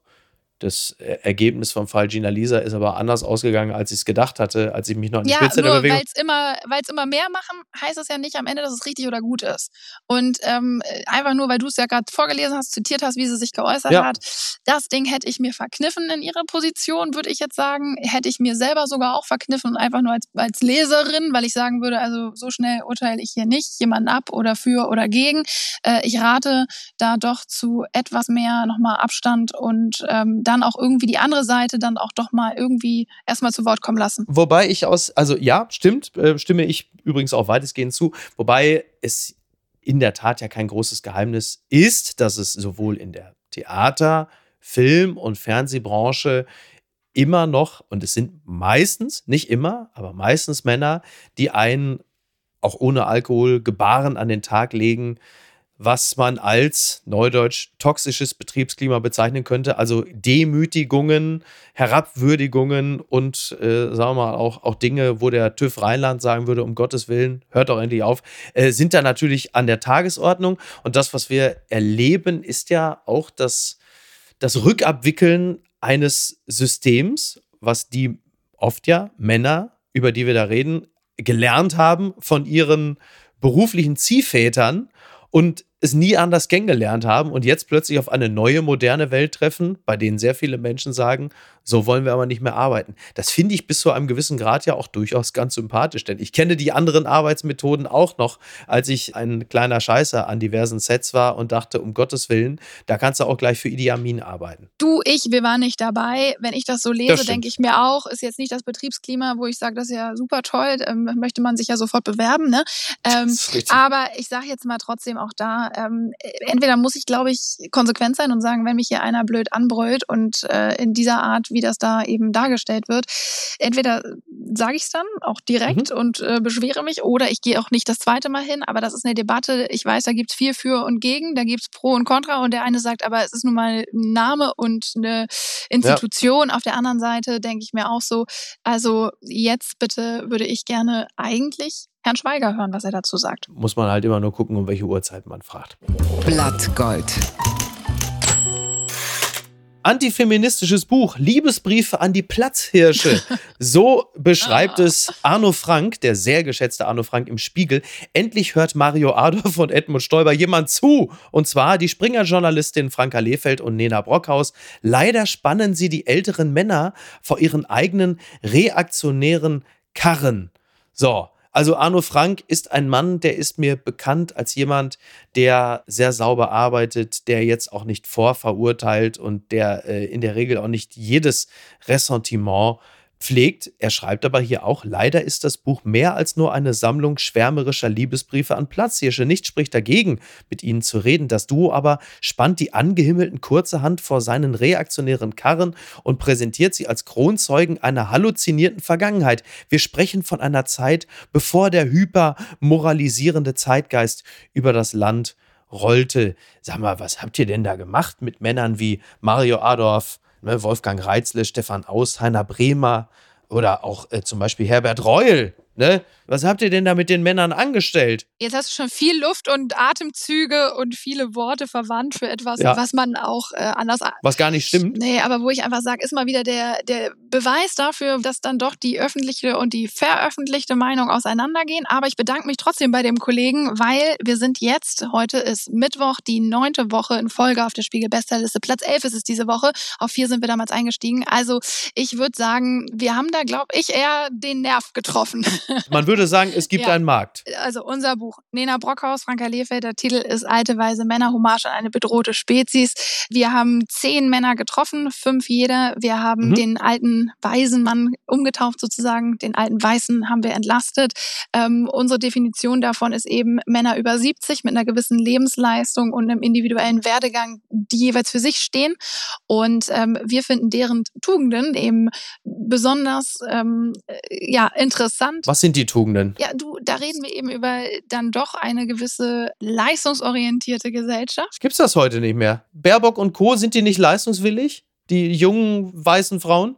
das Ergebnis vom Fall Gina Lisa ist aber anders ausgegangen, als ich es gedacht hatte, als ich mich noch an die ja, Spitze der Bewegung... weil es immer, immer mehr machen, heißt es ja nicht am Ende, dass es richtig oder gut ist. Und ähm, einfach nur, weil du es ja gerade vorgelesen hast, zitiert hast, wie sie sich geäußert ja. hat, das Ding hätte ich mir verkniffen in ihrer Position, würde ich jetzt sagen. Hätte ich mir selber sogar auch verkniffen und einfach nur als, als Leserin, weil ich sagen würde, also so schnell urteile ich hier nicht jemanden ab oder für oder gegen. Äh, ich rate da doch zu etwas mehr nochmal Abstand und ähm, dann auch irgendwie die andere Seite dann auch doch mal irgendwie erstmal zu Wort kommen lassen. Wobei ich aus, also ja, stimmt, äh, stimme ich übrigens auch weitestgehend zu, wobei es in der Tat ja kein großes Geheimnis ist, dass es sowohl in der Theater- Film- und Fernsehbranche immer noch, und es sind meistens, nicht immer, aber meistens Männer, die einen auch ohne Alkohol Gebaren an den Tag legen, was man als neudeutsch toxisches Betriebsklima bezeichnen könnte. Also Demütigungen, Herabwürdigungen und äh, sagen wir mal auch, auch Dinge, wo der TÜV Rheinland sagen würde, um Gottes Willen, hört doch endlich auf, äh, sind da natürlich an der Tagesordnung. Und das, was wir erleben, ist ja auch das, das Rückabwickeln eines Systems, was die oft ja Männer, über die wir da reden, gelernt haben von ihren beruflichen Ziehvätern und es nie anders kennengelernt haben und jetzt plötzlich auf eine neue, moderne Welt treffen, bei denen sehr viele Menschen sagen, so wollen wir aber nicht mehr arbeiten. Das finde ich bis zu einem gewissen Grad ja auch durchaus ganz sympathisch, denn ich kenne die anderen Arbeitsmethoden auch noch, als ich ein kleiner Scheißer an diversen Sets war und dachte, um Gottes Willen, da kannst du auch gleich für Idi Amin arbeiten. Du, ich, wir waren nicht dabei. Wenn ich das so lese, denke ich mir auch, ist jetzt nicht das Betriebsklima, wo ich sage, das ist ja super toll, ähm, möchte man sich ja sofort bewerben. Ne? Ähm, aber ich sage jetzt mal trotzdem auch da, ähm, entweder muss ich, glaube ich, konsequent sein und sagen, wenn mich hier einer blöd anbrüllt und äh, in dieser Art wie das da eben dargestellt wird. Entweder sage ich es dann auch direkt mhm. und äh, beschwere mich oder ich gehe auch nicht das zweite Mal hin, aber das ist eine Debatte. Ich weiß, da gibt es viel für und gegen, da gibt es Pro und Contra und der eine sagt, aber es ist nun mal ein Name und eine Institution. Ja. Auf der anderen Seite denke ich mir auch so, also jetzt bitte würde ich gerne eigentlich Herrn Schweiger hören, was er dazu sagt. Muss man halt immer nur gucken, um welche Uhrzeit man fragt. Blattgold antifeministisches Buch Liebesbriefe an die Platzhirsche. [LAUGHS] So beschreibt es Arno Frank, der sehr geschätzte Arno Frank im Spiegel. Endlich hört Mario Adolf und Edmund Stoiber jemand zu. Und zwar die Springer-Journalistin Franka Lehfeld und Nena Brockhaus. Leider spannen sie die älteren Männer vor ihren eigenen reaktionären Karren. So, also Arno Frank ist ein Mann, der ist mir bekannt als jemand, der sehr sauber arbeitet, der jetzt auch nicht vorverurteilt und der äh, in der Regel auch nicht jedes Ressentiment pflegt. Er schreibt aber hier auch, leider ist das Buch mehr als nur eine Sammlung schwärmerischer Liebesbriefe an Platzhirsche. Nichts spricht dagegen, mit ihnen zu reden. Das Duo aber spannt die angehimmelten kurze Hand vor seinen reaktionären Karren und präsentiert sie als Kronzeugen einer halluzinierten Vergangenheit. Wir sprechen von einer Zeit, bevor der hypermoralisierende Zeitgeist über das Land rollte. Sag mal, was habt ihr denn da gemacht mit Männern wie Mario Adorf, Wolfgang Reitzle, Stefan Aus, Heiner Bremer oder auch äh, zum Beispiel Herbert Reul. Ne? Was habt ihr denn da mit den Männern angestellt? Jetzt hast du schon viel Luft und Atemzüge und viele Worte verwandt für etwas, ja. was man auch äh, anders. Was gar nicht stimmt. Nee, aber wo ich einfach sage, ist mal wieder der, der Beweis dafür, dass dann doch die öffentliche und die veröffentlichte Meinung auseinandergehen. Aber ich bedanke mich trotzdem bei dem Kollegen, weil wir sind jetzt, heute ist Mittwoch, die neunte Woche in Folge auf der Spiegel Bestsellerliste. Platz elf ist es diese Woche. Auf vier sind wir damals eingestiegen. Also ich würde sagen, wir haben da, glaube ich, eher den Nerv getroffen. [LAUGHS] Man würde sagen, es gibt ja. einen Markt. Also unser Buch. Nena Brockhaus, Franka Lehfeld, der Titel ist Alte Weise Männer, Hommage an eine bedrohte Spezies. Wir haben zehn Männer getroffen, fünf jeder. Wir haben mhm. den alten weisen Mann umgetauft sozusagen. Den alten Weißen haben wir entlastet. Ähm, unsere Definition davon ist eben Männer über 70 mit einer gewissen Lebensleistung und einem individuellen Werdegang, die jeweils für sich stehen. Und ähm, wir finden deren Tugenden eben besonders ähm, ja, interessant. Was sind die Tugenden? Tugenden. Ja, du, da reden wir eben über dann doch eine gewisse leistungsorientierte Gesellschaft. Gibt's das heute nicht mehr? Baerbock und Co. sind die nicht leistungswillig? Die jungen weißen Frauen?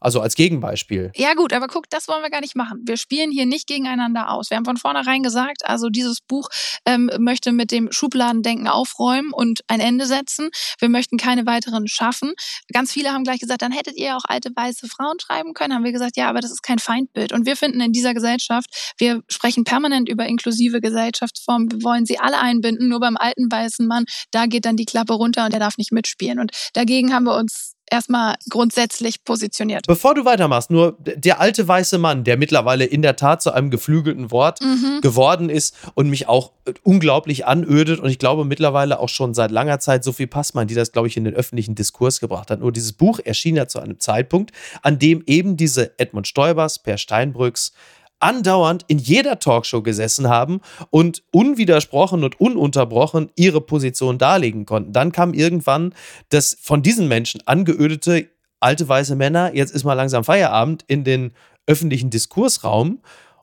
Also als Gegenbeispiel. Ja gut, aber guck, das wollen wir gar nicht machen. Wir spielen hier nicht gegeneinander aus. Wir haben von vornherein gesagt, also dieses Buch ähm, möchte mit dem Schubladendenken aufräumen und ein Ende setzen. Wir möchten keine weiteren schaffen. Ganz viele haben gleich gesagt, dann hättet ihr auch alte weiße Frauen schreiben können. Haben wir gesagt, ja, aber das ist kein Feindbild. Und wir finden in dieser Gesellschaft, wir sprechen permanent über inklusive Gesellschaftsformen. Wir wollen sie alle einbinden. Nur beim alten weißen Mann, da geht dann die Klappe runter und der darf nicht mitspielen. Und dagegen haben wir uns erstmal grundsätzlich positioniert. Bevor du weitermachst, nur der alte weiße Mann, der mittlerweile in der Tat zu einem geflügelten Wort mhm. geworden ist und mich auch unglaublich anödet und ich glaube mittlerweile auch schon seit langer Zeit Sophie Passmann, die das, glaube ich, in den öffentlichen Diskurs gebracht hat. Nur dieses Buch erschien ja zu einem Zeitpunkt, an dem eben diese Edmund Stoibers, Per Steinbrücks, andauernd in jeder Talkshow gesessen haben und unwidersprochen und ununterbrochen ihre Position darlegen konnten. Dann kam irgendwann das von diesen Menschen angeödete alte weiße Männer, jetzt ist mal langsam Feierabend in den öffentlichen Diskursraum.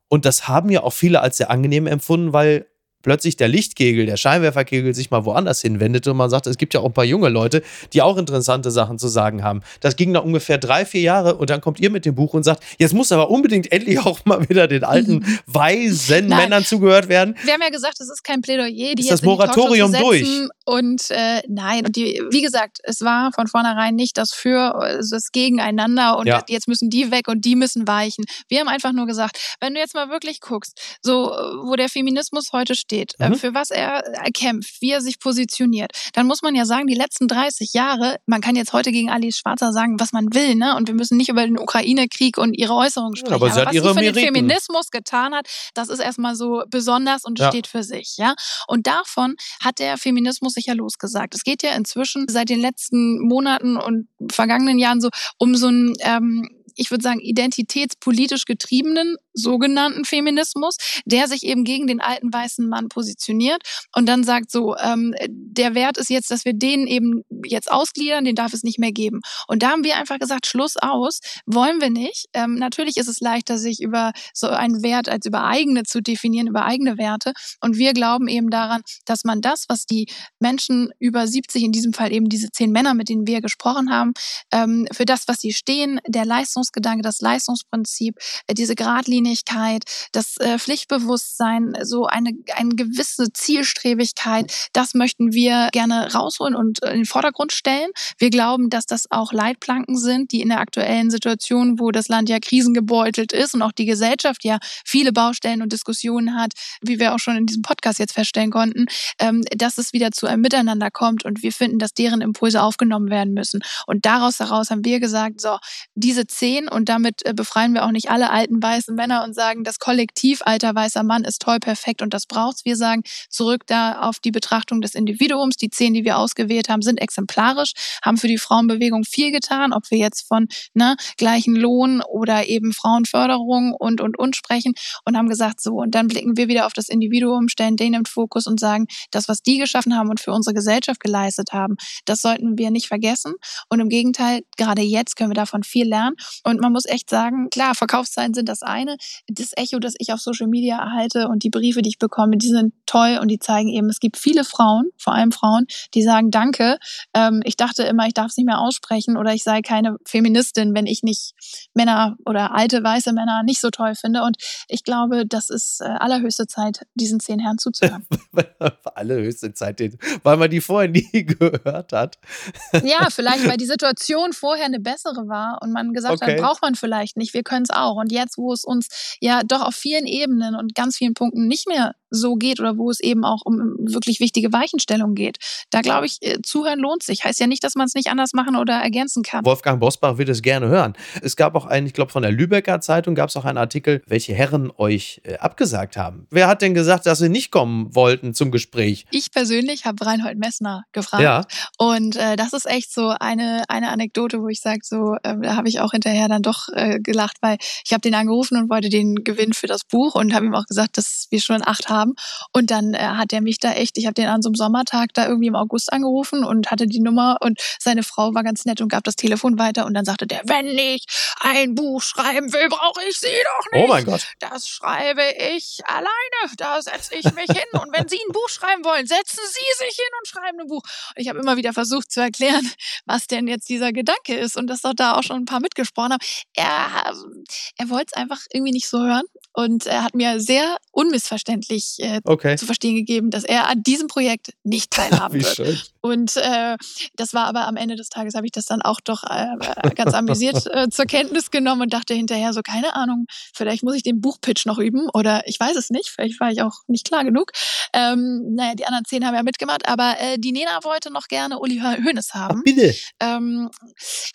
Und das haben ja auch viele als sehr angenehm empfunden, weil plötzlich der Lichtkegel, der Scheinwerferkegel sich mal woanders hinwendete und man sagte, es gibt ja auch ein paar junge Leute, die auch interessante Sachen zu sagen haben. Das ging nach ungefähr drei, vier Jahre und dann kommt ihr mit dem Buch und sagt, jetzt muss aber unbedingt endlich auch mal wieder den alten [LAUGHS] weisen Männern zugehört werden. Wir haben ja gesagt, es ist kein Plädoyer, die ist das Moratorium durch. Und äh, nein, und die, wie gesagt, es war von vornherein nicht das für, also das Gegeneinander und ja. jetzt müssen die weg und die müssen weichen. Wir haben einfach nur gesagt, wenn du jetzt mal wirklich guckst, so wo der Feminismus heute steht, steht, äh, mhm. für was er kämpft, wie er sich positioniert, dann muss man ja sagen, die letzten 30 Jahre, man kann jetzt heute gegen Alice Schwarzer sagen, was man will, ne? Und wir müssen nicht über den Ukraine-Krieg und ihre Äußerungen sprechen. Ja, aber, aber was sie für Meriten. den Feminismus getan hat, das ist erstmal so besonders und ja. steht für sich, ja? Und davon hat der Feminismus sich ja losgesagt. Es geht ja inzwischen seit den letzten Monaten und vergangenen Jahren so um so ein ähm, ich würde sagen, identitätspolitisch getriebenen sogenannten Feminismus, der sich eben gegen den alten weißen Mann positioniert und dann sagt so, ähm, der Wert ist jetzt, dass wir den eben jetzt ausgliedern, den darf es nicht mehr geben. Und da haben wir einfach gesagt, Schluss aus, wollen wir nicht. Ähm, natürlich ist es leichter, sich über so einen Wert als über eigene zu definieren, über eigene Werte. Und wir glauben eben daran, dass man das, was die Menschen über 70, in diesem Fall eben diese zehn Männer, mit denen wir gesprochen haben, ähm, für das, was sie stehen, der Leistungsgedanke, das Leistungsprinzip, äh, diese Gradlinie, Geradlinigkeit, das äh, Pflichtbewusstsein, so eine, eine gewisse Zielstrebigkeit, das möchten wir gerne rausholen und in den Vordergrund stellen. Wir glauben, dass das auch Leitplanken sind, die in der aktuellen Situation, wo das Land ja krisengebeutelt ist und auch die Gesellschaft ja viele Baustellen und Diskussionen hat, wie wir auch schon in diesem Podcast jetzt feststellen konnten, ähm, dass es wieder zu einem Miteinander kommt und wir finden, dass deren Impulse aufgenommen werden müssen. Und daraus heraus haben wir gesagt, so, diese zehn und damit äh, befreien wir auch nicht alle alten weißen Männer Männer und sagen, das Kollektiv alter weißer Mann ist toll, perfekt und das braucht's. Wir sagen zurück da auf die Betrachtung des Individuums. Die zehn, die wir ausgewählt haben, sind exemplarisch, haben für die Frauenbewegung viel getan, ob wir jetzt von ne, gleichen Lohn oder eben Frauenförderung und und und sprechen und haben gesagt, so und dann blicken wir wieder auf das Individuum, stellen den im Fokus und sagen, das, was die geschaffen haben und für unsere Gesellschaft geleistet haben, das sollten wir nicht vergessen. Und im Gegenteil, gerade jetzt können wir davon viel lernen. Und man muss echt sagen, klar, Verkaufszahlen sind das eine das Echo, das ich auf Social Media erhalte und die Briefe, die ich bekomme, die sind toll und die zeigen eben, es gibt viele Frauen, vor allem Frauen, die sagen, danke, ähm, ich dachte immer, ich darf es nicht mehr aussprechen oder ich sei keine Feministin, wenn ich nicht Männer oder alte weiße Männer nicht so toll finde. Und ich glaube, das ist äh, allerhöchste Zeit, diesen zehn Herren zuzuhören. [LAUGHS] allerhöchste Zeit, weil man die vorher nie [LAUGHS] gehört hat. ja, vielleicht, weil die Situation vorher eine bessere war und man gesagt okay. hat, braucht man vielleicht nicht, wir können es auch. Und jetzt, wo es uns ja doch auf vielen Ebenen und ganz vielen Punkten nicht mehr so geht oder wo es eben auch um wirklich wichtige Weichenstellungen geht. Da glaube ich, äh, zuhören lohnt sich. Heißt ja nicht, dass man es nicht anders machen oder ergänzen kann. Wolfgang Bosbach wird es gerne hören. Es gab auch einen, ich glaube, von der Lübecker Zeitung gab es auch einen Artikel, welche Herren euch äh, abgesagt haben. Wer hat denn gesagt, dass sie nicht kommen wollten zum Gespräch? Ich persönlich habe Reinhold Messner gefragt. Ja. Und äh, das ist echt so eine, eine Anekdote, wo ich sage, so, äh, da habe ich auch hinterher dann doch äh, gelacht, weil ich habe den angerufen und wollte den gewinnen für das Buch und habe ihm auch gesagt, dass wir schon acht haben haben. Und dann äh, hat er mich da echt, ich habe den an so einem Sommertag da irgendwie im August angerufen und hatte die Nummer und seine Frau war ganz nett und gab das Telefon weiter und dann sagte der, wenn ich ein Buch schreiben will, brauche ich sie doch nicht. Oh mein Gott. Das schreibe ich alleine. Da setze ich mich hin und wenn Sie ein Buch schreiben wollen, setzen Sie sich hin und schreiben ein Buch. Und ich habe immer wieder versucht zu erklären, was denn jetzt dieser Gedanke ist und dass doch da auch schon ein paar mitgesprochen haben. Er, er wollte es einfach irgendwie nicht so hören und er hat mir sehr unmissverständlich äh, okay. zu verstehen gegeben, dass er an diesem Projekt nicht [LAUGHS] teilhaben wird. Schön. Und äh, das war aber am Ende des Tages, habe ich das dann auch doch äh, ganz amüsiert [LAUGHS] äh, zur Kenntnis genommen und dachte hinterher so, keine Ahnung, vielleicht muss ich den Buchpitch noch üben oder ich weiß es nicht, vielleicht war ich auch nicht klar genug. Ähm, naja, die anderen zehn haben ja mitgemacht, aber äh, die Nena wollte noch gerne Uli Hoeneß haben. Ach, bitte. Ähm,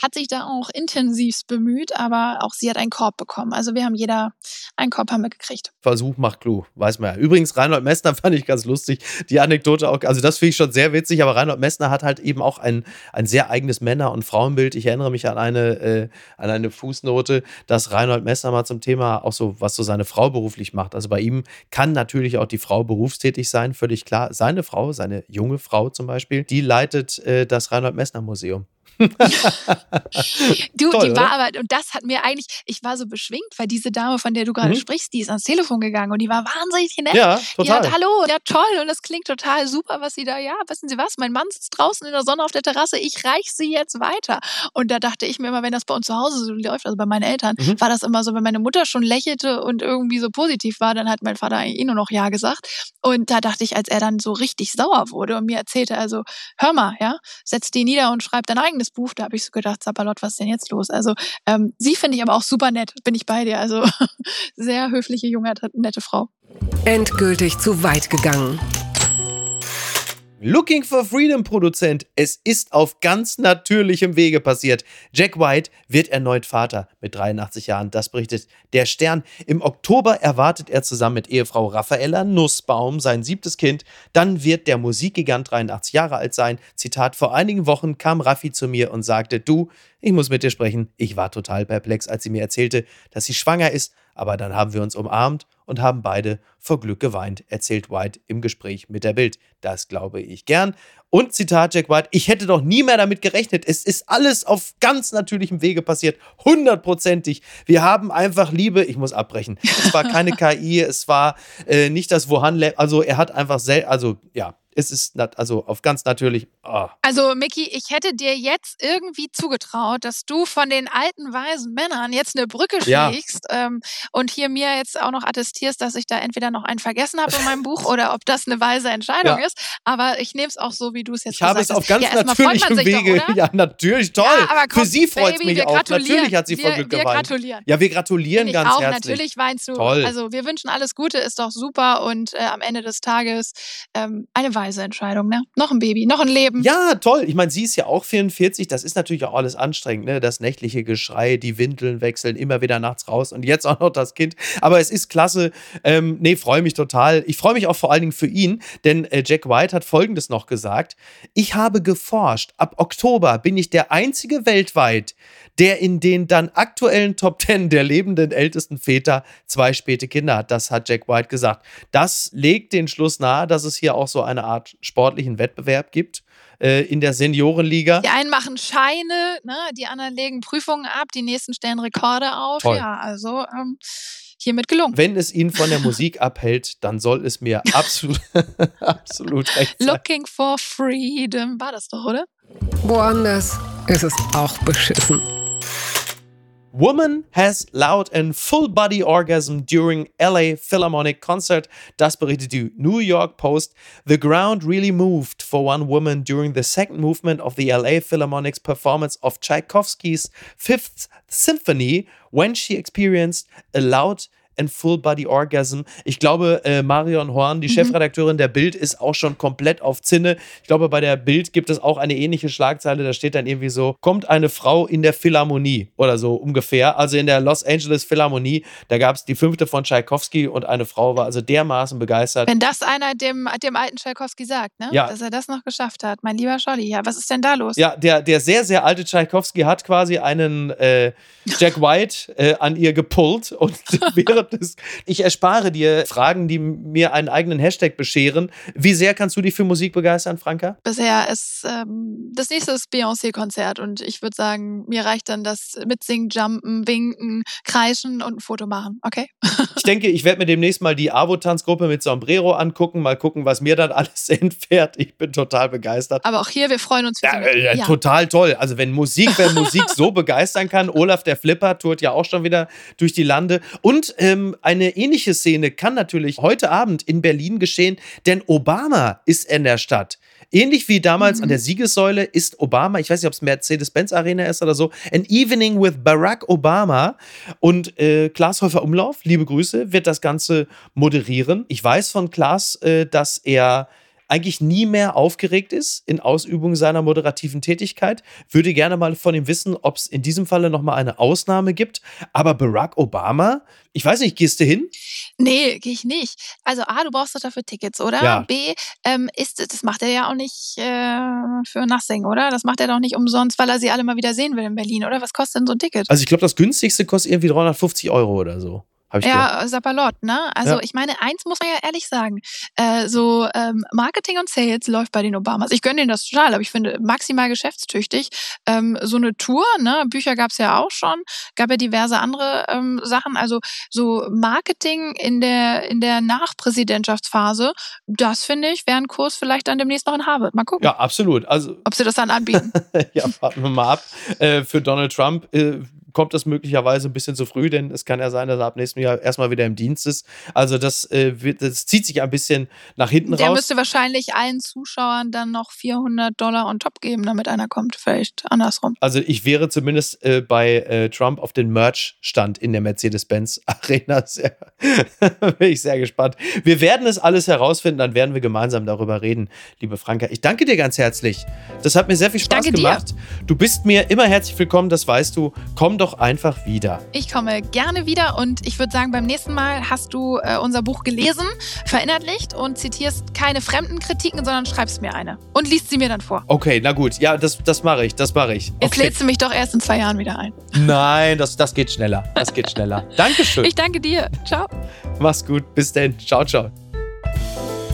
hat sich da auch intensivst bemüht, aber auch sie hat einen Korb bekommen. Also wir haben jeder ja, einen Korb haben wir gekriegt. Versuch macht Clou, weiß man ja. Übrigens, Reinhold Messner [LAUGHS] fand ich ganz lustig. Die Anekdote auch, also das finde ich schon sehr witzig, aber Reinhold Messner hat halt eben auch ein, ein sehr eigenes Männer- und Frauenbild. Ich erinnere mich an eine, äh, an eine Fußnote, dass Reinhold Messner mal zum Thema auch so, was so seine Frau beruflich macht. Also bei ihm kann natürlich auch die Frau berufstätig sein, völlig klar. Seine Frau, seine junge Frau zum Beispiel, die leitet äh, das Reinhold Messner Museum [LAUGHS] du, Toll, die war aber, und das hat mir eigentlich, ich war so beschwingt, weil diese Dame, von der du gerade mhm. sprichst, die ist ans Telefon gegangen und die war wahnsinnig nett. Ja, total. Die hat, hallo, ja toll und das klingt total super, was sie da, ja, wissen Sie was, mein Mann sitzt draußen in der Sonne auf der Terrasse, ich reich sie jetzt weiter. Und da dachte ich mir immer, wenn das bei uns zu Hause so läuft, also bei meinen Eltern, mhm. war das immer so, wenn meine Mutter schon lächelte und irgendwie so positiv war, dann hat mein Vater eigentlich eh nur noch Ja gesagt. Und da dachte ich, als er dann so richtig sauer wurde und mir erzählte, also hör mal, ja, setz die nieder und schreib dein eigenes Buch, da habe ich so gedacht, Zappalot, was ist denn jetzt los? Also ähm, sie finde ich aber auch super nett, bin ich bei dir. Also [LAUGHS] sehr höfliche, junge, nette Frau. Endgültig zu weit gegangen. Looking for Freedom Produzent. Es ist auf ganz natürlichem Wege passiert. Jack White wird erneut Vater mit 83 Jahren. Das berichtet der Stern. Im Oktober erwartet er zusammen mit Ehefrau Raffaella Nussbaum sein siebtes Kind. Dann wird der Musikgigant 83 Jahre alt sein. Zitat: Vor einigen Wochen kam Raffi zu mir und sagte: Du, ich muss mit dir sprechen. Ich war total perplex, als sie mir erzählte, dass sie schwanger ist. Aber dann haben wir uns umarmt und haben beide vor Glück geweint, erzählt White im Gespräch mit der Bild. Das glaube ich gern. Und Zitat Jack White, ich hätte doch nie mehr damit gerechnet. Es ist alles auf ganz natürlichem Wege passiert. Hundertprozentig. Wir haben einfach Liebe. Ich muss abbrechen. Es war keine [LAUGHS] KI, es war äh, nicht das Wuhan. Also er hat einfach, sel also ja, es ist also auf ganz natürlich. Oh. Also, Mickey, ich hätte dir jetzt irgendwie zugetraut, dass du von den alten weisen Männern jetzt eine Brücke schlägst ja. ähm, und hier mir jetzt auch noch attestierst, dass ich da entweder noch einen vergessen habe in meinem Buch [LAUGHS] oder ob das eine weise Entscheidung ja. ist. Aber ich nehme es auch so, wie du es jetzt ich gesagt hast. Ich habe es auf ganz ja, natürlichem Wege. Doch, [LAUGHS] ja, natürlich, toll. Ja, komm, Für sie freut es mich auch. Natürlich hat sie vor Glück geweint. Wir gratulieren. Ja, wir gratulieren ich ganz auch, herzlich. Natürlich weinst du. Toll. Also, wir wünschen alles Gute, ist doch super und äh, am Ende des Tages ähm, eine weise weise Entscheidung, ne? Noch ein Baby, noch ein Leben. Ja, toll. Ich meine, sie ist ja auch 44. Das ist natürlich auch alles anstrengend, ne? Das nächtliche Geschrei, die Windeln wechseln, immer wieder nachts raus und jetzt auch noch das Kind. Aber es ist klasse. Ähm, nee, freue mich total. Ich freue mich auch vor allen Dingen für ihn, denn äh, Jack White hat Folgendes noch gesagt. Ich habe geforscht. Ab Oktober bin ich der einzige weltweit, der in den dann aktuellen Top 10 der lebenden ältesten Väter zwei späte Kinder hat. Das hat Jack White gesagt. Das legt den Schluss nahe, dass es hier auch so eine Art sportlichen Wettbewerb gibt äh, in der Seniorenliga. Die einen machen Scheine, ne? die anderen legen Prüfungen ab, die nächsten stellen Rekorde auf. Toll. Ja, also ähm, hiermit gelungen. Wenn es ihn von der Musik [LAUGHS] abhält, dann soll es mir absolut, [LAUGHS] absolut recht sein. Looking for Freedom war das doch, oder? Woanders ist es auch beschissen. Woman has loud and full body orgasm during LA Philharmonic concert. Das berichtet die New York Post. The ground really moved for one woman during the second movement of the LA Philharmonic's performance of Tchaikovsky's Fifth Symphony when she experienced a loud and Full Body Orgasm. Ich glaube, äh, Marion Horn, die mhm. Chefredakteurin der Bild, ist auch schon komplett auf Zinne. Ich glaube, bei der Bild gibt es auch eine ähnliche Schlagzeile. Da steht dann irgendwie so: Kommt eine Frau in der Philharmonie oder so ungefähr. Also in der Los Angeles Philharmonie. Da gab es die fünfte von Tchaikovsky und eine Frau war also dermaßen begeistert. Wenn das einer dem, dem alten Tchaikovsky sagt, ne? Ja. dass er das noch geschafft hat, mein lieber Scholli. Ja, was ist denn da los? Ja, der, der sehr, sehr alte Tchaikovsky hat quasi einen äh, Jack White äh, an ihr gepullt und [LAUGHS] während des. Ich erspare dir Fragen, die mir einen eigenen Hashtag bescheren. Wie sehr kannst du dich für Musik begeistern, Franka? Bisher ist ähm, das nächste Beyoncé-Konzert und ich würde sagen, mir reicht dann das Mitsingen, Jumpen, Winken, Kreischen und ein Foto machen. Okay? ich denke, ich werde mir demnächst mal die Avo-Tanzgruppe mit Sombrero angucken, mal gucken, was mir dann alles entfährt. Ich bin total begeistert. Aber auch hier, wir freuen uns. Ja, äh, ja, total toll. Also wenn Musik, wenn Musik so begeistern kann, Olaf der Flipper tourt ja auch schon wieder durch die Lande und ähm, ähm, eine ähnliche Szene kann natürlich heute Abend in Berlin geschehen, denn Obama ist in der Stadt. Ähnlich wie damals mhm. an der Siegessäule ist Obama, ich weiß nicht, ob es Mercedes-Benz Arena ist oder so, An Evening with Barack Obama. Und äh, Klaas Häufer Umlauf, liebe Grüße, wird das Ganze moderieren. Ich weiß von Klaas, äh, dass er eigentlich nie mehr aufgeregt ist in Ausübung seiner moderativen Tätigkeit. Würde gerne mal von ihm wissen, ob es in diesem Falle nochmal eine Ausnahme gibt. Aber Barack Obama, ich weiß nicht, gehst du hin? Nee, gehe ich nicht. Also A, du brauchst doch dafür Tickets, oder? Ja. B, ähm, ist, das macht er ja auch nicht äh, für nothing, oder? Das macht er doch nicht umsonst, weil er sie alle mal wieder sehen will in Berlin, oder? Was kostet denn so ein Ticket? Also ich glaube, das günstigste kostet irgendwie 350 Euro oder so ja, Sapperlot, ne? Also ja. ich meine, eins muss man ja ehrlich sagen. Äh, so ähm, Marketing und Sales läuft bei den Obamas. Ich gönne denen das total, aber ich finde maximal geschäftstüchtig. Ähm, so eine Tour, ne? Bücher gab's ja auch schon, gab ja diverse andere ähm, Sachen. Also so Marketing in der in der Nachpräsidentschaftsphase, das finde ich, wäre ein Kurs vielleicht dann demnächst noch in Harvard. Mal gucken. Ja, absolut. Also ob sie das dann anbieten. [LAUGHS] ja, warten wir mal ab. Äh, für Donald Trump äh, kommt das möglicherweise ein bisschen zu früh, denn es kann ja sein, dass er ab nächstem Jahr erstmal wieder im Dienst ist. Also das, äh, wird, das zieht sich ein bisschen nach hinten Der raus. Der müsste wahrscheinlich allen Zuschauern dann noch 400 Dollar on top geben, damit einer kommt. Vielleicht andersrum. Also ich wäre zumindest äh, bei äh, Trump auf den Merch-Stand in der Mercedes-Benz Arena. [LAUGHS] Sehr, [LAUGHS] bin ich sehr gespannt. Wir werden es alles herausfinden, dann werden wir gemeinsam darüber reden, liebe Franka. Ich danke dir ganz herzlich. Das hat mir sehr viel Spaß gemacht. Dir. Du bist mir immer herzlich willkommen, das weißt du. Komm doch einfach wieder. Ich komme gerne wieder und ich würde sagen, beim nächsten Mal hast du äh, unser Buch gelesen, verinnerlicht und zitierst keine fremden Kritiken, sondern schreibst mir eine und liest sie mir dann vor. Okay, na gut. Ja, das, das mache ich. Das mache ich. Jetzt lädst du mich doch erst in zwei Jahren wieder ein. Nein, das, das geht schneller. Das geht schneller. [LAUGHS] Dankeschön. Ich danke dir. Ciao. Mach's gut. Bis denn. Ciao, ciao.